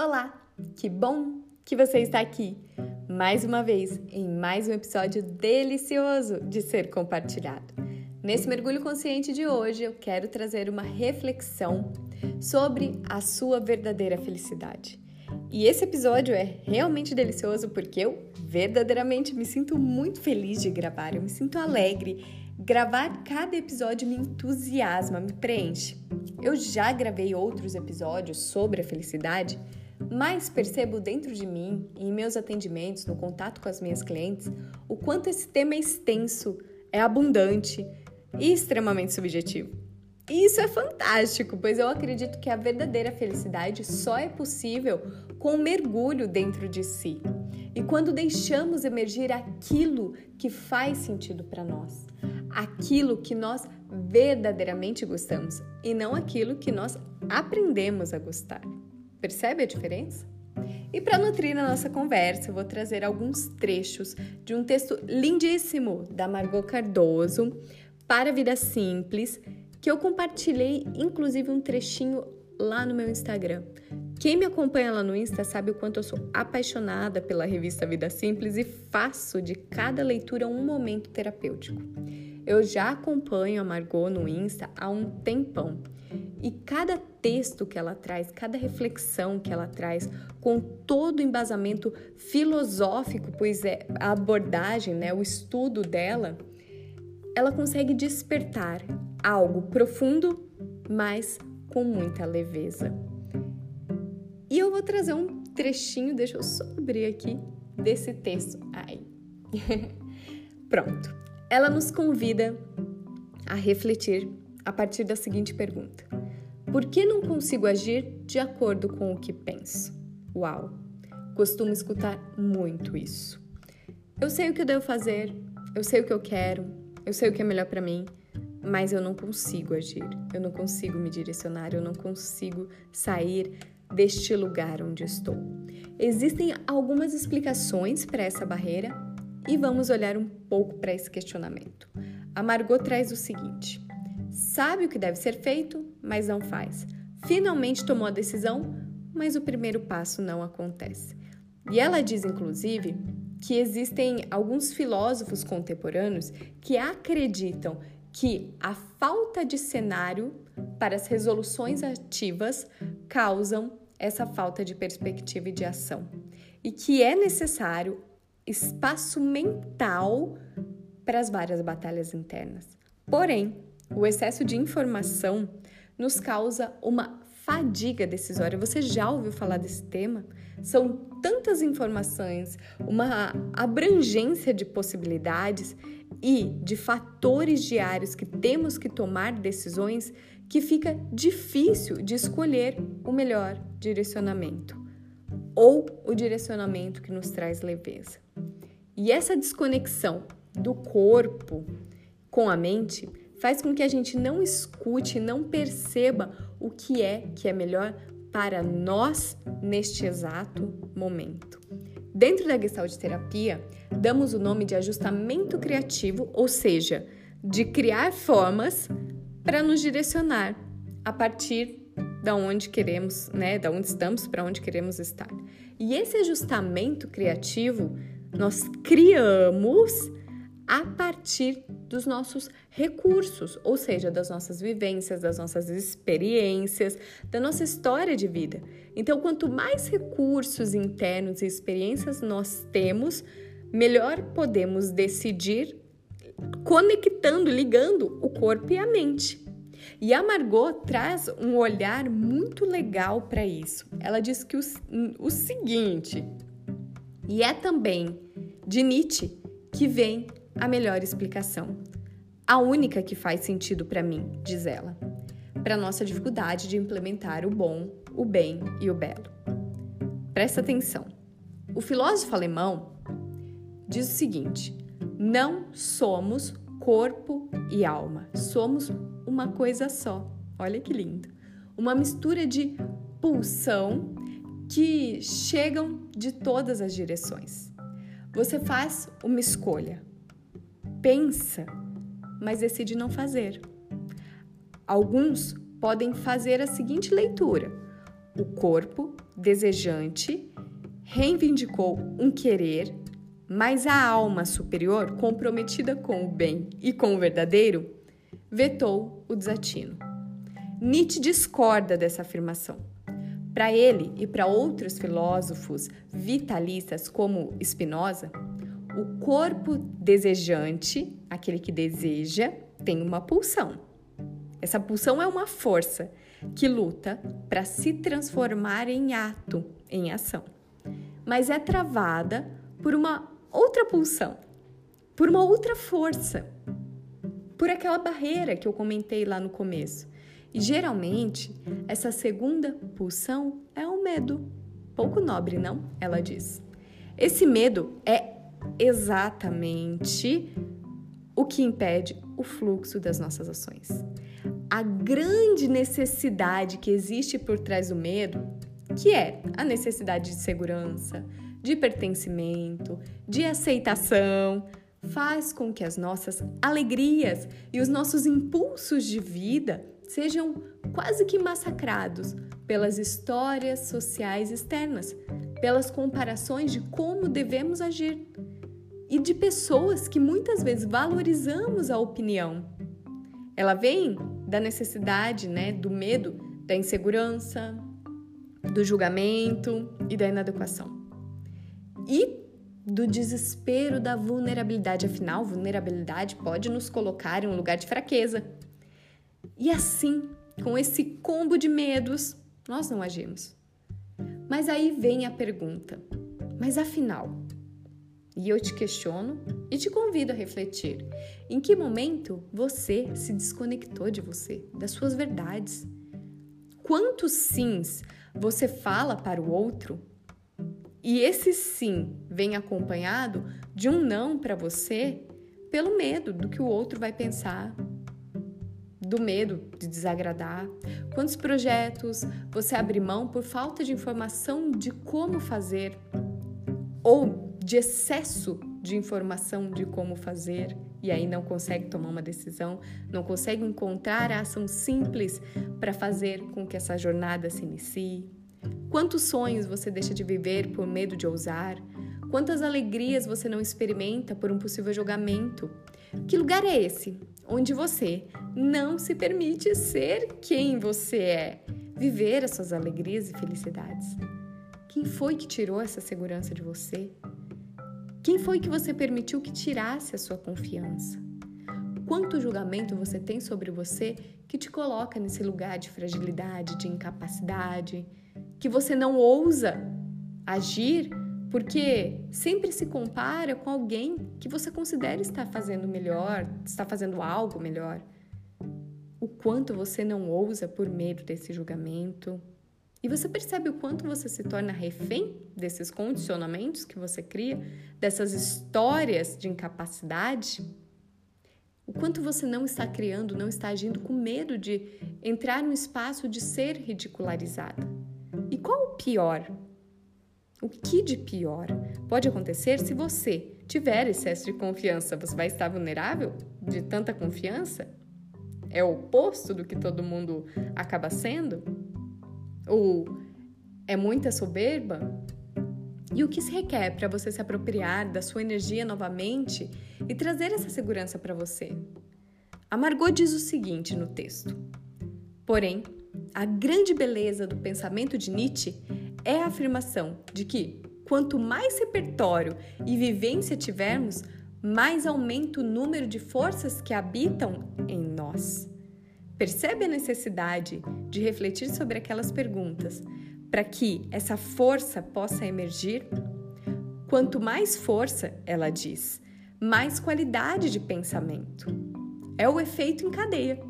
Olá, que bom que você está aqui mais uma vez em mais um episódio delicioso de ser compartilhado. Nesse mergulho consciente de hoje, eu quero trazer uma reflexão sobre a sua verdadeira felicidade. E esse episódio é realmente delicioso porque eu verdadeiramente me sinto muito feliz de gravar, eu me sinto alegre. Gravar cada episódio me entusiasma, me preenche. Eu já gravei outros episódios sobre a felicidade mas percebo dentro de mim, em meus atendimentos, no contato com as minhas clientes, o quanto esse tema é extenso, é abundante e extremamente subjetivo. E isso é fantástico, pois eu acredito que a verdadeira felicidade só é possível com um mergulho dentro de si. E quando deixamos emergir aquilo que faz sentido para nós, aquilo que nós verdadeiramente gostamos e não aquilo que nós aprendemos a gostar. Percebe a diferença? E para nutrir a nossa conversa, eu vou trazer alguns trechos de um texto lindíssimo da Margot Cardoso para a Vida Simples, que eu compartilhei, inclusive um trechinho lá no meu Instagram. Quem me acompanha lá no Insta sabe o quanto eu sou apaixonada pela revista Vida Simples e faço de cada leitura um momento terapêutico. Eu já acompanho a Margot no Insta há um tempão e cada texto que ela traz, cada reflexão que ela traz, com todo o embasamento filosófico, pois é a abordagem, né, o estudo dela, ela consegue despertar algo profundo, mas com muita leveza. E eu vou trazer um trechinho, deixa eu só abrir aqui, desse texto. Ai. Pronto. Ela nos convida a refletir a partir da seguinte pergunta: por que não consigo agir de acordo com o que penso? Uau! Costumo escutar muito isso. Eu sei o que eu devo fazer, eu sei o que eu quero, eu sei o que é melhor para mim, mas eu não consigo agir, eu não consigo me direcionar, eu não consigo sair deste lugar onde estou. Existem algumas explicações para essa barreira e vamos olhar um pouco para esse questionamento. A Margot traz o seguinte: sabe o que deve ser feito, mas não faz. Finalmente tomou a decisão, mas o primeiro passo não acontece. E ela diz, inclusive, que existem alguns filósofos contemporâneos que acreditam que a falta de cenário para as resoluções ativas causam essa falta de perspectiva e de ação. E que é necessário espaço mental para as várias batalhas internas. Porém, o excesso de informação nos causa uma fadiga decisória. Você já ouviu falar desse tema? São tantas informações, uma abrangência de possibilidades e de fatores diários que temos que tomar decisões que fica difícil de escolher o melhor direcionamento ou o direcionamento que nos traz leveza. E essa desconexão do corpo com a mente faz com que a gente não escute, não perceba o que é que é melhor para nós neste exato momento. Dentro da Gestalt terapia, damos o nome de ajustamento criativo, ou seja, de criar formas para nos direcionar a partir da onde queremos, né, da onde estamos para onde queremos estar. E esse ajustamento criativo nós criamos a partir dos nossos recursos, ou seja, das nossas vivências, das nossas experiências, da nossa história de vida. Então, quanto mais recursos internos e experiências nós temos, melhor podemos decidir conectando, ligando o corpo e a mente. E a Margot traz um olhar muito legal para isso. Ela diz que o, o seguinte, e é também de Nietzsche que vem a melhor explicação. A única que faz sentido para mim, diz ela, para nossa dificuldade de implementar o bom, o bem e o belo. Presta atenção. O filósofo alemão diz o seguinte: não somos corpo e alma, somos uma coisa só. Olha que lindo. Uma mistura de pulsão que chegam de todas as direções. Você faz uma escolha, pensa, mas decide não fazer. Alguns podem fazer a seguinte leitura: o corpo desejante reivindicou um querer, mas a alma superior, comprometida com o bem e com o verdadeiro, vetou o desatino. Nietzsche discorda dessa afirmação. Para ele e para outros filósofos vitalistas como Spinoza, o corpo desejante, aquele que deseja, tem uma pulsão. Essa pulsão é uma força que luta para se transformar em ato, em ação. Mas é travada por uma outra pulsão, por uma outra força, por aquela barreira que eu comentei lá no começo. E geralmente, essa segunda pulsão é o medo. Pouco nobre, não? Ela diz. Esse medo é exatamente o que impede o fluxo das nossas ações. A grande necessidade que existe por trás do medo, que é a necessidade de segurança, de pertencimento, de aceitação, faz com que as nossas alegrias e os nossos impulsos de vida sejam quase que massacrados pelas histórias sociais externas, pelas comparações de como devemos agir e de pessoas que muitas vezes valorizamos a opinião. Ela vem da necessidade, né, do medo, da insegurança, do julgamento e da inadequação. E do desespero da vulnerabilidade, afinal, vulnerabilidade pode nos colocar em um lugar de fraqueza. E assim, com esse combo de medos, nós não agimos. Mas aí vem a pergunta: mas afinal? E eu te questiono e te convido a refletir: em que momento você se desconectou de você, das suas verdades? Quantos sims você fala para o outro e esse sim vem acompanhado de um não para você pelo medo do que o outro vai pensar, do medo de desagradar? Quantos projetos você abre mão por falta de informação de como fazer ou de excesso de informação de como fazer e aí não consegue tomar uma decisão, não consegue encontrar a ação simples para fazer com que essa jornada se inicie? Quantos sonhos você deixa de viver por medo de ousar? Quantas alegrias você não experimenta por um possível julgamento? Que lugar é esse onde você não se permite ser quem você é, viver as suas alegrias e felicidades? Quem foi que tirou essa segurança de você? Quem foi que você permitiu que tirasse a sua confiança? Quanto julgamento você tem sobre você que te coloca nesse lugar de fragilidade, de incapacidade, que você não ousa agir porque sempre se compara com alguém que você considera estar fazendo melhor, está fazendo algo melhor. O quanto você não ousa por medo desse julgamento. E você percebe o quanto você se torna refém desses condicionamentos que você cria, dessas histórias de incapacidade? O quanto você não está criando, não está agindo com medo de entrar no espaço de ser ridicularizada. E qual o pior? O que de pior pode acontecer se você tiver excesso de confiança? Você vai estar vulnerável de tanta confiança? É o oposto do que todo mundo acaba sendo? Ou é muita soberba? E o que se requer para você se apropriar da sua energia novamente e trazer essa segurança para você? A Margot diz o seguinte no texto: Porém, a grande beleza do pensamento de Nietzsche é a afirmação de que quanto mais repertório e vivência tivermos, mais aumenta o número de forças que habitam em nós. Percebe a necessidade de refletir sobre aquelas perguntas para que essa força possa emergir? Quanto mais força, ela diz, mais qualidade de pensamento. É o efeito em cadeia.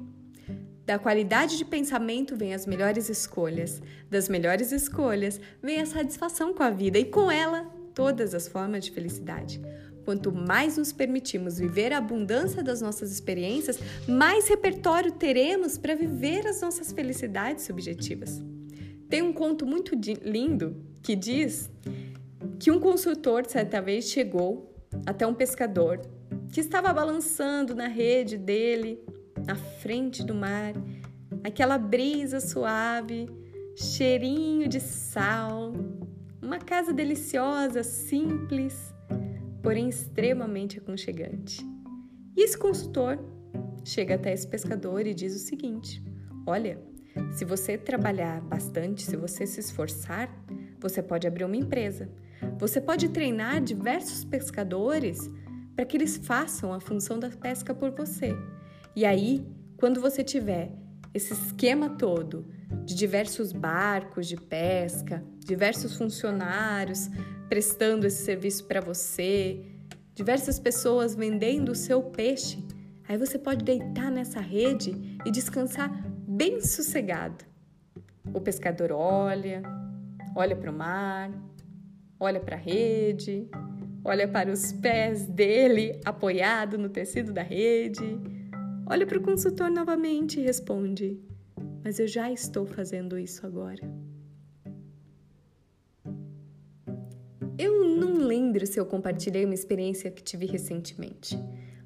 Da qualidade de pensamento vem as melhores escolhas, das melhores escolhas vem a satisfação com a vida e com ela todas as formas de felicidade. Quanto mais nos permitimos viver a abundância das nossas experiências, mais repertório teremos para viver as nossas felicidades subjetivas. Tem um conto muito lindo que diz que um consultor certa vez chegou até um pescador que estava balançando na rede dele na frente do mar, aquela brisa suave cheirinho de sal, uma casa deliciosa, simples, porém extremamente aconchegante. E esse consultor chega até esse pescador e diz o seguinte: Olha, se você trabalhar bastante, se você se esforçar, você pode abrir uma empresa. Você pode treinar diversos pescadores para que eles façam a função da pesca por você. E aí, quando você tiver esse esquema todo de diversos barcos de pesca, diversos funcionários prestando esse serviço para você, diversas pessoas vendendo o seu peixe, aí você pode deitar nessa rede e descansar bem sossegado. O pescador olha, olha para o mar, olha para a rede, olha para os pés dele apoiado no tecido da rede, olha para o consultor novamente e responde: Mas eu já estou fazendo isso agora. Lembro se eu compartilhei uma experiência que tive recentemente,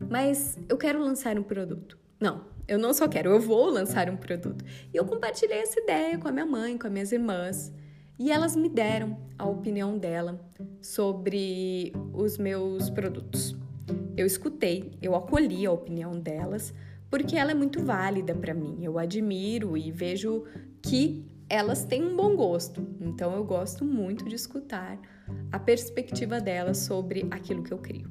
mas eu quero lançar um produto. Não, eu não só quero, eu vou lançar um produto. E eu compartilhei essa ideia com a minha mãe, com as minhas irmãs, e elas me deram a opinião dela sobre os meus produtos. Eu escutei, eu acolhi a opinião delas, porque ela é muito válida para mim. Eu admiro e vejo que elas têm um bom gosto. Então eu gosto muito de escutar a perspectiva delas sobre aquilo que eu crio.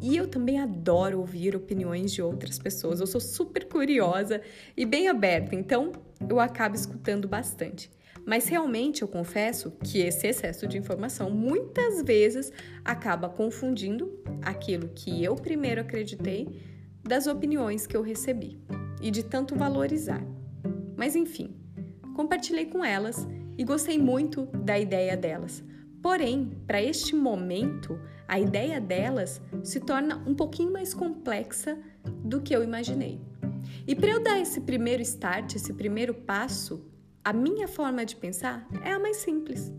E eu também adoro ouvir opiniões de outras pessoas. Eu sou super curiosa e bem aberta, então eu acabo escutando bastante. Mas realmente eu confesso que esse excesso de informação muitas vezes acaba confundindo aquilo que eu primeiro acreditei das opiniões que eu recebi e de tanto valorizar. Mas enfim, compartilhei com elas e gostei muito da ideia delas. Porém, para este momento, a ideia delas se torna um pouquinho mais complexa do que eu imaginei. E para eu dar esse primeiro start, esse primeiro passo, a minha forma de pensar é a mais simples.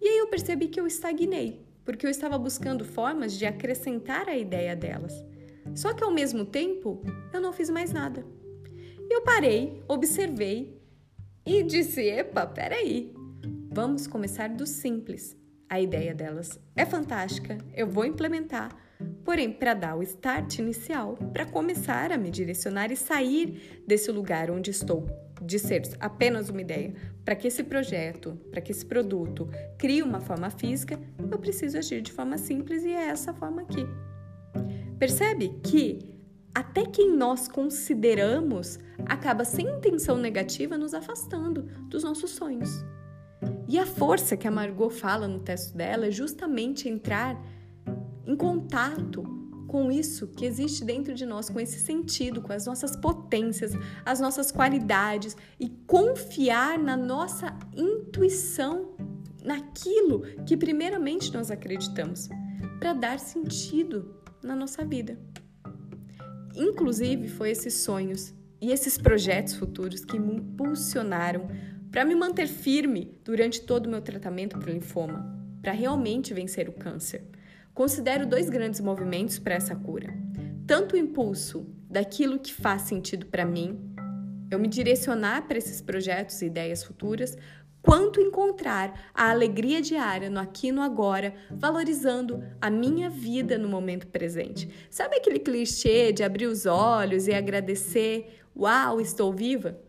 E aí eu percebi que eu estagnei, porque eu estava buscando formas de acrescentar a ideia delas. Só que ao mesmo tempo, eu não fiz mais nada. Eu parei, observei e disse: "Epa, peraí. Vamos começar do simples. A ideia delas é fantástica, eu vou implementar. Porém, para dar o start inicial, para começar a me direcionar e sair desse lugar onde estou de ser apenas uma ideia, para que esse projeto, para que esse produto crie uma forma física, eu preciso agir de forma simples e é essa forma aqui. Percebe que até quem nós consideramos acaba sem intenção negativa nos afastando dos nossos sonhos. E a força que a Margot fala no texto dela é justamente entrar em contato com isso que existe dentro de nós, com esse sentido, com as nossas potências, as nossas qualidades e confiar na nossa intuição, naquilo que primeiramente nós acreditamos, para dar sentido na nossa vida. Inclusive, foi esses sonhos e esses projetos futuros que me impulsionaram para me manter firme durante todo o meu tratamento para o linfoma, para realmente vencer o câncer Considero dois grandes movimentos para essa cura. Tanto o impulso daquilo que faz sentido para mim, eu me direcionar para esses projetos e ideias futuras, quanto encontrar a alegria diária no aqui e no agora, valorizando a minha vida no momento presente. Sabe aquele clichê de abrir os olhos e agradecer, uau, estou viva?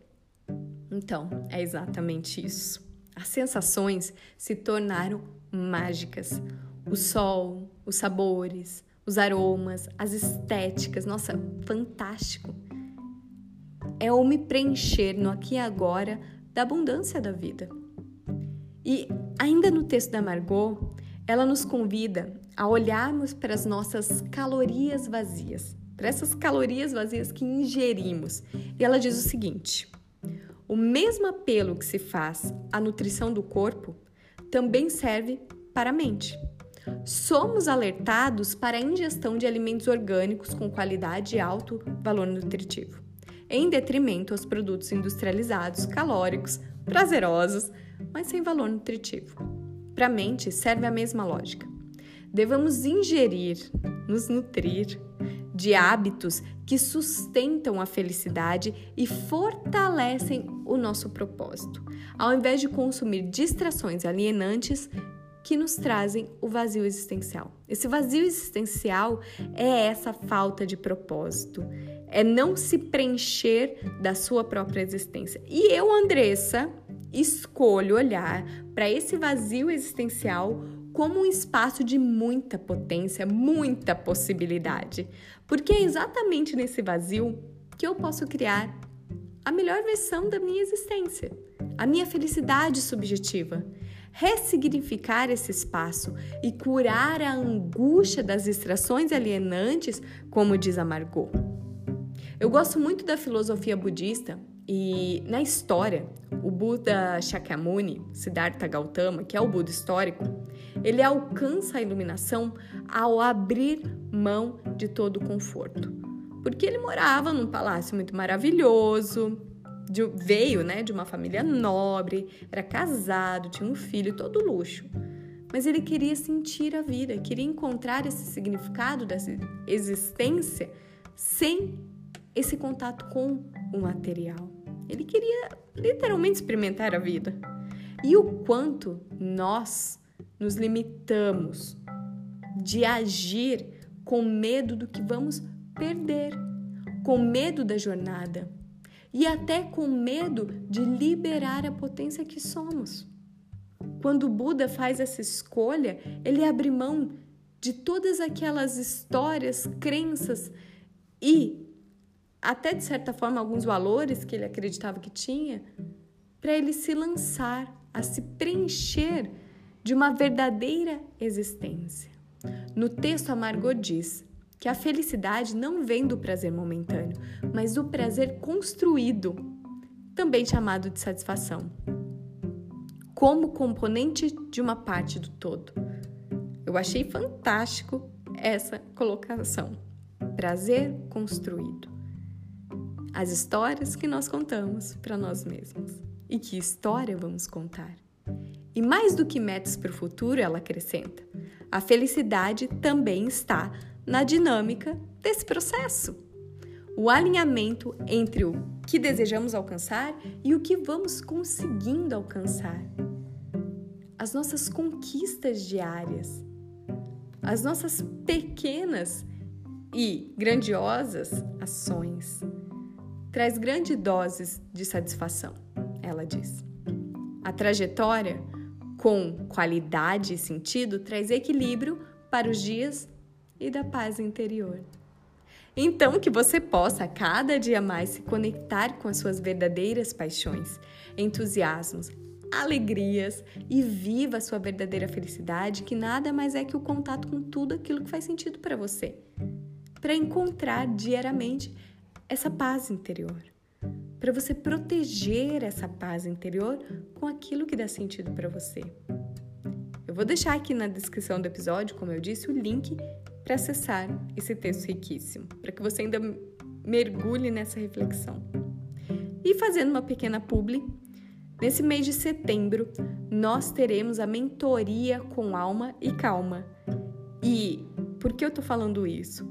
Então, é exatamente isso. As sensações se tornaram mágicas o sol, os sabores, os aromas, as estéticas. Nossa, fantástico! É o me preencher no aqui e agora da abundância da vida. E ainda no texto da Margot, ela nos convida a olharmos para as nossas calorias vazias, para essas calorias vazias que ingerimos. E ela diz o seguinte: o mesmo apelo que se faz à nutrição do corpo também serve para a mente somos alertados para a ingestão de alimentos orgânicos com qualidade e alto valor nutritivo, em detrimento aos produtos industrializados, calóricos, prazerosos, mas sem valor nutritivo. Para a mente serve a mesma lógica. Devemos ingerir, nos nutrir de hábitos que sustentam a felicidade e fortalecem o nosso propósito, ao invés de consumir distrações alienantes que nos trazem o vazio existencial. Esse vazio existencial é essa falta de propósito, é não se preencher da sua própria existência. E eu, Andressa, escolho olhar para esse vazio existencial como um espaço de muita potência, muita possibilidade, porque é exatamente nesse vazio que eu posso criar a melhor versão da minha existência, a minha felicidade subjetiva. Ressignificar esse espaço e curar a angústia das distrações alienantes, como diz a Margot. Eu gosto muito da filosofia budista e na história, o Buda Shakyamuni, Siddhartha Gautama, que é o Buda histórico, ele alcança a iluminação ao abrir mão de todo o conforto. Porque ele morava num palácio muito maravilhoso, de, veio né, de uma família nobre, era casado, tinha um filho, todo luxo. Mas ele queria sentir a vida, queria encontrar esse significado dessa existência sem esse contato com o material. Ele queria literalmente experimentar a vida. E o quanto nós nos limitamos de agir com medo do que vamos perder, com medo da jornada e até com medo de liberar a potência que somos. Quando o Buda faz essa escolha, ele abre mão de todas aquelas histórias, crenças e até de certa forma alguns valores que ele acreditava que tinha, para ele se lançar a se preencher de uma verdadeira existência. No texto, a Margot diz que a felicidade não vem do prazer momentâneo, mas do prazer construído, também chamado de satisfação, como componente de uma parte do todo. Eu achei fantástico essa colocação. Prazer construído as histórias que nós contamos para nós mesmos. E que história vamos contar? E mais do que metas para o futuro, ela acrescenta: a felicidade também está na dinâmica desse processo. O alinhamento entre o que desejamos alcançar e o que vamos conseguindo alcançar. As nossas conquistas diárias, as nossas pequenas e grandiosas ações traz grandes doses de satisfação, ela diz. A trajetória, com qualidade e sentido, traz equilíbrio para os dias e da paz interior. Então, que você possa cada dia mais se conectar com as suas verdadeiras paixões, entusiasmos, alegrias e viva a sua verdadeira felicidade, que nada mais é que o contato com tudo aquilo que faz sentido para você. Para encontrar diariamente essa paz interior, para você proteger essa paz interior com aquilo que dá sentido para você. Eu vou deixar aqui na descrição do episódio, como eu disse, o link para acessar esse texto riquíssimo, para que você ainda mergulhe nessa reflexão. E fazendo uma pequena publi, nesse mês de setembro nós teremos a mentoria com alma e calma. E por que eu tô falando isso?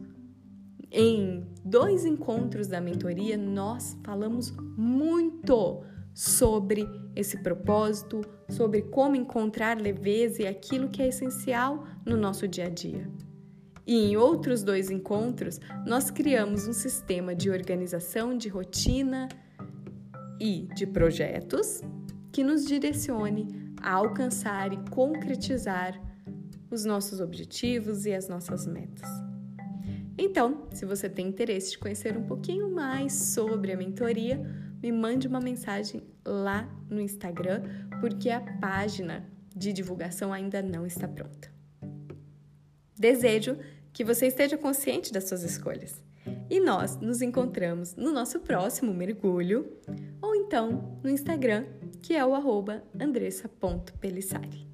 Em dois encontros da mentoria, nós falamos muito sobre esse propósito, sobre como encontrar leveza e aquilo que é essencial no nosso dia a dia. E em outros dois encontros, nós criamos um sistema de organização de rotina e de projetos que nos direcione a alcançar e concretizar os nossos objetivos e as nossas metas. Então, se você tem interesse de conhecer um pouquinho mais sobre a mentoria, me mande uma mensagem lá no Instagram, porque a página de divulgação ainda não está pronta. Desejo que você esteja consciente das suas escolhas. E nós nos encontramos no nosso próximo mergulho ou então no Instagram, que é o arroba andressa.pelissari.